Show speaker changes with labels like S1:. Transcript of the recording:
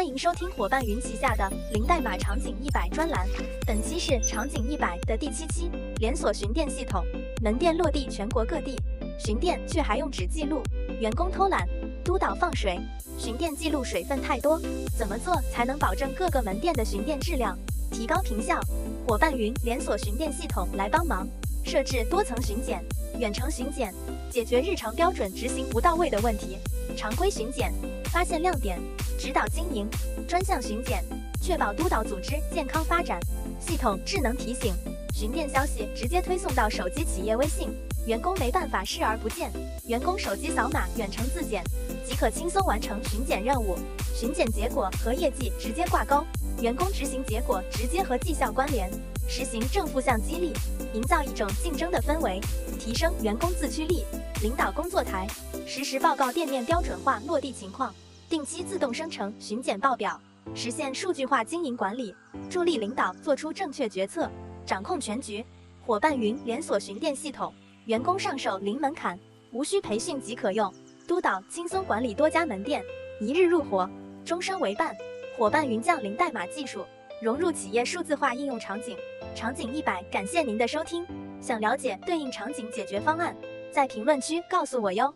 S1: 欢迎收听伙伴云旗下的零代码场景一百专栏，本期是场景一百的第七期。连锁巡店系统门店落地全国各地，巡店却还用纸记录，员工偷懒，督导放水，巡店记录水分太多，怎么做才能保证各个门店的巡店质量，提高评效？伙伴云连锁巡店系统来帮忙，设置多层巡检、远程巡检，解决日常标准执行不到位的问题。常规巡检，发现亮点，指导经营；专项巡检，确保督导组织健康发展。系统智能提醒，巡店消息直接推送到手机企业微信，员工没办法视而不见。员工手机扫码远程自检，即可轻松完成巡检任务。巡检结果和业绩直接挂钩，员工执行结果直接和绩效关联。实行正负向激励，营造一种竞争的氛围，提升员工自驱力。领导工作台。实时报告店面标准化落地情况，定期自动生成巡检报表，实现数据化经营管理，助力领导做出正确决策，掌控全局。伙伴云连锁巡店系统，员工上手零门槛，无需培训即可用，督导轻松管理多家门店，一日入伙，终身为伴。伙伴云降零代码技术，融入企业数字化应用场景。场景一百，感谢您的收听。想了解对应场景解决方案，在评论区告诉我哟。